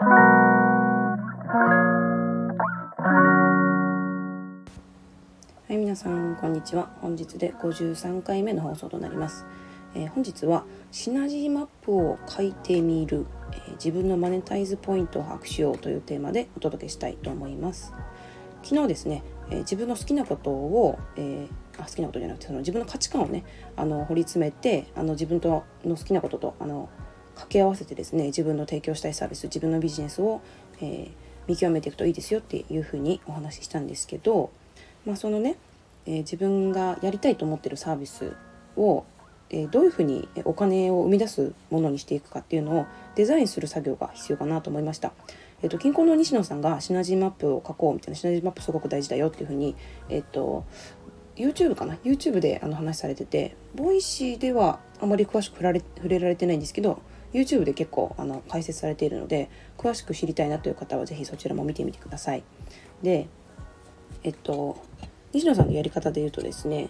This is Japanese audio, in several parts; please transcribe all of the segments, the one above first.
はい皆さんこんにちは。本日で53回目の放送となります、えー、本日はシナジーマップを書いてみる、えー、自分のマネタイズポイントを把握しようというテーマでお届けしたいと思います。昨日ですね、えー、自分の好きなことを、えあ好きなことじゃなくてその自分の価値観をねあの掘り詰めてあの自分との好きなこととあの掛け合わせてですね自分の提供したいサービス自分のビジネスを、え見極めていくといいですよっていうふうにお話ししたんですけどまあ、そのね、えー、自分がやりたいと思ってるサービスを、えー、どういうふうにお金を生み出すものにしていくかっていうのをデザインする作業が必要かなと思いました。えっと、キンコンの西野さんがシナジーマップを書こうみたいなシナジーマップすごく大事だよっていうふうに、えっと、YouTube かな？YouTube であの話されててボイシーではあまり詳しく触られ触れられてないんですけど YouTube で結構あの解説されているので詳しく知りたいなという方は是非そちらも見てみてください。でえっと西野さんのやり方で言うとですね、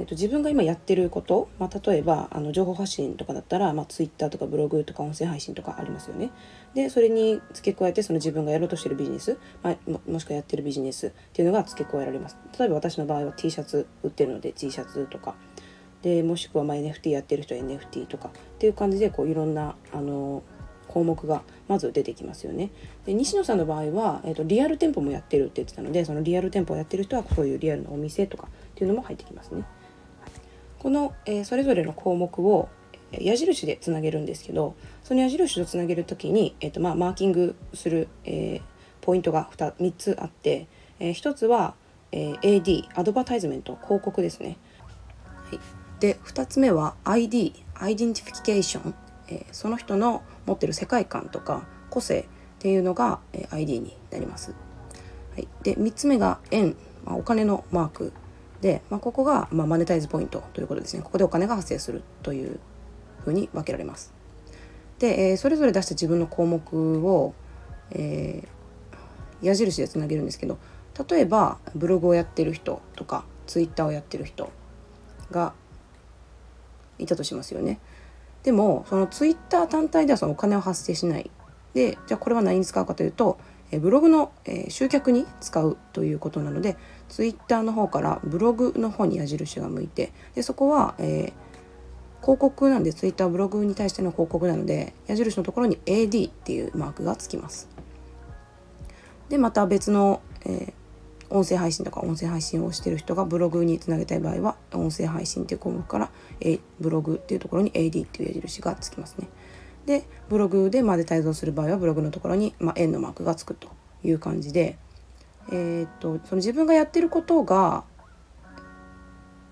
えっと、自分が今やってること、まあ、例えばあの情報発信とかだったら、まあ、Twitter とかブログとか音声配信とかありますよね。でそれに付け加えてその自分がやろうとしてるビジネス、まあ、もしくはやってるビジネスっていうのが付け加えられます。例えば私の場合は T シャツ売ってるので T シャツとかでもしくはま NFT やってる人は NFT とかっていう感じでこういろんなあの項目がまず出てきますよね。で西野さんの場合は、えーと、リアル店舗もやってるって言ってたのでそのリアル店舗をやってる人はそういうリアルなお店とかっていうのも入ってきますね。この、えー、それぞれの項目を矢印でつなげるんですけどその矢印をつなげる時に、えーとまあ、マーキングする、えー、ポイントが 2, 3つあって、えー、1つは、え、AD アドバタイズメント広告ですね。はい、で2つ目は ID アイデンティフィケーションえその人の持ってる世界観とか個性っていうのが、え ID になります。はい、で3つ目が円、まあ、お金のマーク。で、まあ、ここが、まあ、マネタイズポイントということですね。ここでお金が発生するというふうに分けられます。で、えー、それぞれ出した自分の項目を、えー、矢印でつなげるんですけど例えばブログをやってる人とかツイッターをやってる人がいたとしますよね。でもそのツイッター単体ではそのお金は発生しないでじゃあこれは何に使うかというとえブログの、え集客に使うということなのでツイッターの方からブログの方に矢印が向いてでそこは、えー、広告なんでツイッターブログに対しての広告なので矢印のところに AD っていうマークがつきます。でまた別の、え音声配信とか音声配信をしてる人がブログにつなげたい場合は音声配信っていう項目から、A、ブログっていうところに AD っていう矢印がつきますね。でブログでマネタイズをする場合はブログのところに、まあ、円のマークがつくという感じで、えー、っとその自分がやってることが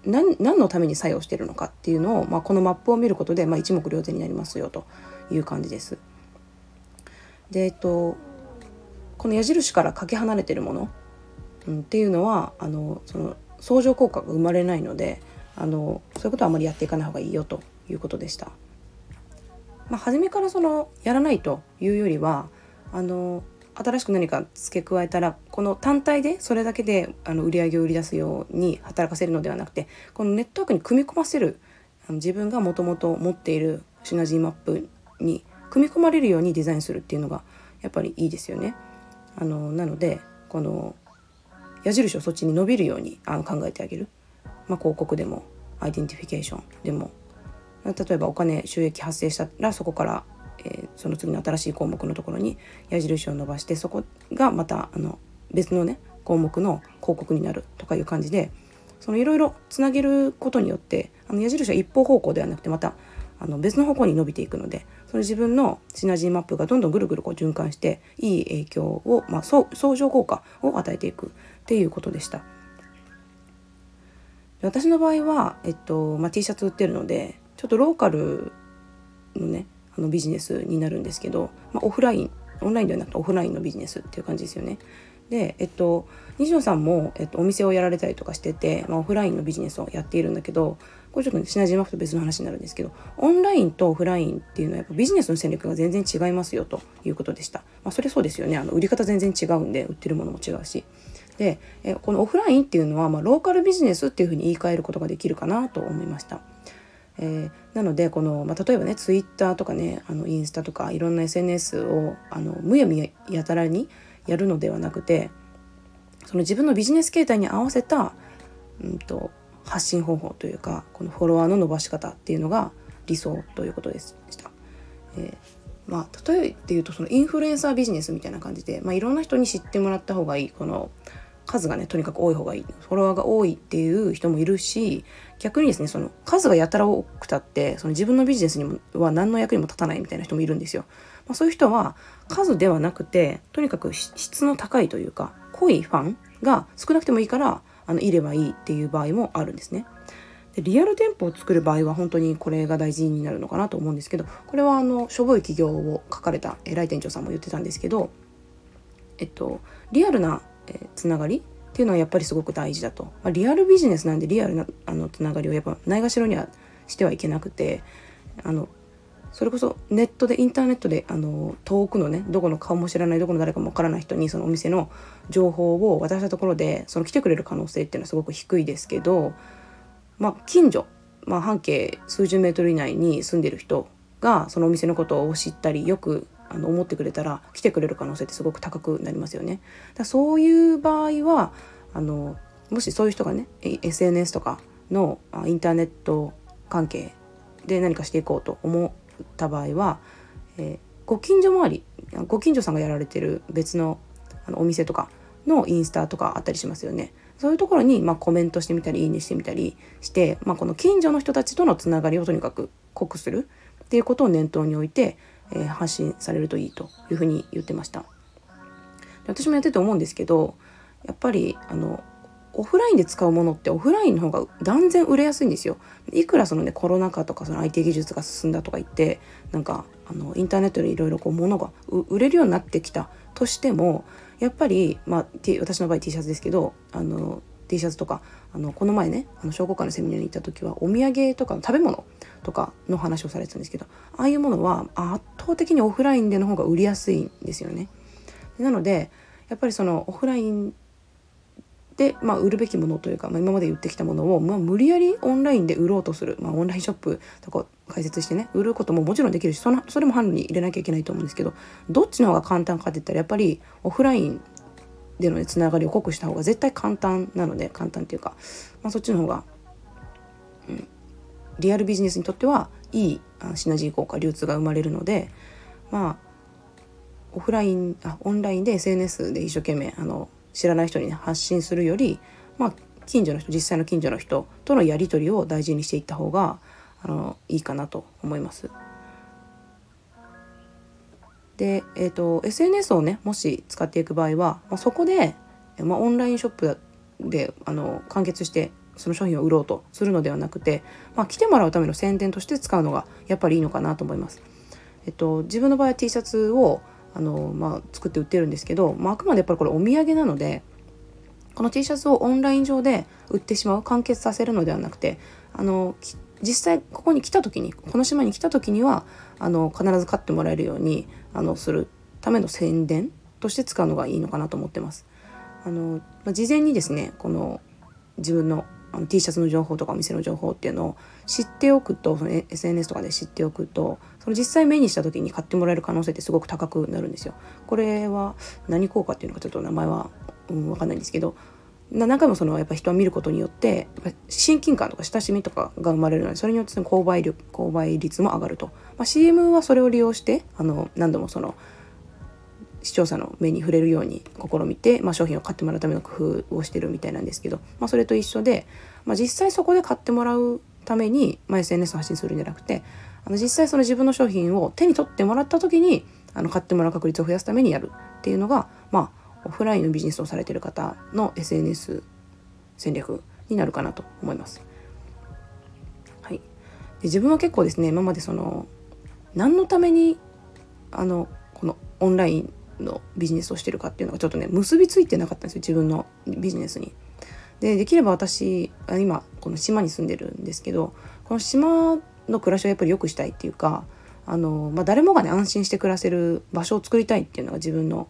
何何のために作用してるのかっていうのを、まあ、このマップを見ることで、まあ、一目瞭然になりますよという感じです。でえっとこの矢印からかけ離れてるものうん、っていうのはあのその相乗効果が生まれないのであのそういうことはあまりやっていかない方がいいよということでした。まあ、初めからそのやらないというよりはあの新しく何か付け加えたらこの単体でそれだけであの売り上げを売り出すように働かせるのではなくてこのネットワークに組み込ませるあの自分がもともと持っているシナジーマップに組み込まれるようにデザインするっていうのがやっぱりいいですよね。あのなのでこの矢印をそっちに伸びるようにあの考えてあげる、まあ、広告でもアイデンティフィケーションでも。例えばお金収益発生したらそこから、えー、その次の新しい項目のところに矢印を伸ばしてそこがまたあの別のね項目の広告になるとかいう感じでいろいろつなげることによってあの矢印は一方方向ではなくてまたあの別の方向に伸びていくのでその自分のシナジーマップがどんどんぐるぐるこう循環していい影響を、まあ、相乗効果を与えていく。っていうことでした。私の場合は、えっとまあ、T シャツ売ってるのでちょっとローカルのねあのビジネスになるんですけど、まあ、オフラインオンラインではなくてオフラインのビジネスっていう感じですよね。で、えっと、西野さんも、えっと、お店をやられたりとかしてて、まあ、オフラインのビジネスをやっているんだけどこれちょっと、ね、シナジーマップと別の話になるんですけどオンラインとオフラインっていうのはやっぱビジネスの戦略が全然違いますよということでした。まあ、それそうですよねあの売り方全然違うんで売ってるものも違うし。でえこのオフラインっていうのは、まあ、ローカルビジネスっていうふうに言い換えることができるかなと思いました。えー、なのでこの、まあ、例えばねツイッターとかねあのインスタとかいろんな SNS をあのむやみやたらにやるのではなくてその自分のビジネス形態に合わせた、うんと、発信方法というかこのフォロワーの伸ばし方っていうのが理想ということでした。えー、まあ、例えて言うとそのインフルエンサービジネスみたいな感じで、まあ、いろんな人に知ってもらった方がいいこの数がねとにかく多い方がいいフォロワーが多いっていう人もいるし逆にですねその数がやたら多くたってその自分のビジネスにもは何の役にも立たないみたいな人もいるんですよ。まあ、そういう人は数ではなくてとにかく質の高いというか濃いファンが少なくてもいいからあのいればいいっていう場合もあるんですね。でリアル店舗を作る場合は本当にこれが大事になるのかなと思うんですけどこれはあのしょぼい企業を書かれた偉い店長さんも言ってたんですけど、えっと、リアルな、えー、つながりっていうのはやっぱりすごく大事だと、まあ、リアルビジネスなんでリアルなあのつながりをやっぱないがしろにはしてはいけなくてあのそれこそネットでインターネットであの遠くのねどこの顔も知らないどこの誰かもわからない人にそのお店の情報を渡したところでその来てくれる可能性っていうのはすごく低いですけど、まあ、近所、まあ、半径数十メートル以内に住んでる人がそのお店のことを知ったりよくあの思ってくれたら来てくれる可能性ってすごく高くなりますよね。だそういう場合はあのもしそういう人がね SNS とかのインターネット関係で何かしていこうと思った場合は、えー、ご近所周りご近所さんがやられてる別のあのお店とかのインスタとかあったりしますよね。そういうところに、まあ、コメントしてみたりいいねしてみたりして、まあ、この近所の人たちとのつながりをとにかく濃くするっていうことを念頭に置いて、えー、発信されるといいというふうに言ってました。私もやってて思うんですけどやっぱりあのオフラインで使うものってオフラインの方が断然売れやすいんですよ。いくらそのねコロナ禍とかその IT 技術が進んだとか言ってなんかあのインターネットでいろいろこう物が売れるようになってきたとしてもやっぱり、まあ、私の場合 T シャツですけどあの T シャツとかあのこの前ねあの商工会のセミナーに行った時はお土産とか食べ物とかの話をされてたんですけどああいうものは圧倒的にオフラインでの方が売りやすいんですよね。なのでやっぱりそのオフラインで、まあ、売るべきものというか、まあ、今まで言ってきたものを、まあ、無理やりオンラインで売ろうとする、まあ、オンラインショップとか開設してね売ることももちろんできるしそのそれも販路に入れなきゃいけないと思うんですけどどっちの方が簡単かって言ったらやっぱりオフラインでの、ね、つながりを濃くした方が絶対簡単なので簡単っていうか、まあ、そっちの方が、うん、リアルビジネスにとってはいいシナジー効果流通が生まれるのでまあオフラインあオンラインで SNS で一生懸命あの知らない人に発信するより、まあ、近所の人実際の近所の人とのやり取りを大事にしていった方があのいいかなと思います。で、えーと、SNS をねもし使っていく場合は、まあ、そこで、まあ、オンラインショップであの完結してその商品を売ろうとするのではなくて、まあ、来てもらうための宣伝として使うのがやっぱりいいのかなと思います。えっと、自分の場合は T シャツをあの、まあ、作って売ってるんですけど、まあ、あくまでやっぱりこれお土産なのでこの T シャツをオンライン上で売ってしまう完結させるのではなくてあの実際ここに来た時にこの島に来た時にはあの必ず買ってもらえるようにあのするための宣伝として使うのがいいのかなと思ってます。あの、事前にですねこの自分のあの T シャツの情報とかお店の情報っていうのを知っておくとその SNS とかで知っておくとその実際目にした時に買ってもらえる可能性ってすごく高くなるんですよ。これは何効果っていうのかちょっと名前は、うん、分かんないんですけど何回もそのやっぱ人を見ることによって親近感とか親しみとかが生まれるのでそれによって購買力購買率も上がると、まあ、CM はそれを利用してあの何度もその視聴者の目に触れるように試みて、まあ、商品を買ってもらうための工夫をしてるみたいなんですけど、まあ、それと一緒で、まあ、実際そこで買ってもらうために、まあ、SNS を発信するんじゃなくてあの実際その自分の商品を手に取ってもらった時にあの買ってもらう確率を増やすためにやるっていうのが、まあ、オフラインのビジネスをされてる方の SNS 戦略になるかなと思います。はい、で自分は結構ですね今までその何のためにあのこのオンラインのビジネスをしてるかっていうのがちょっとね結びついてなかったんですよ自分のビジネスに。でできれば私今この島に住んでるんですけどこの島の暮らしをやっぱり良くしたいっていうかあの、まあ、誰もがね安心して暮らせる場所を作りたいっていうのが自分の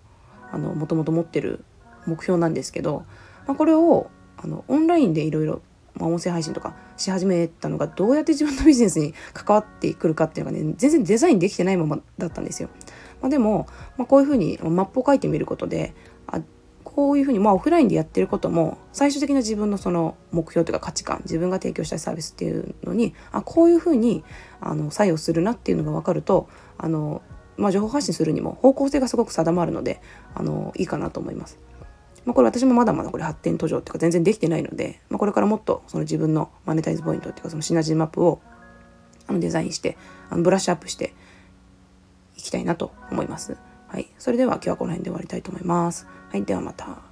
もともと持ってる目標なんですけど、まあ、これをあのオンラインでいろいろ、音声配信とかし始めたのがどうやって自分のビジネスに関わってくるかっていうのがね全然デザインできてないままだったんですよ。まあ、でも、まあ、こういうふうにマップを書いてみることであこういうふうに、まあ、オフラインでやってることも最終的な自分のその目標というか価値観自分が提供したいサービスっていうのにあこういうふうにあの作用するなっていうのが分かるとあの、まあ、情報発信するにも方向性がすごく定まるのであのいいかなと思います。まあ、これ私もまだまだこれ発展途上っていうか全然できてないので、まあ、これからもっとその自分のマネタイズポイントっていうかそのシナジーマップをあのデザインしてあのブラッシュアップしていきたいなと思います。はい、それでは今日はこの辺で終わりたいと思います。はい、ではまた。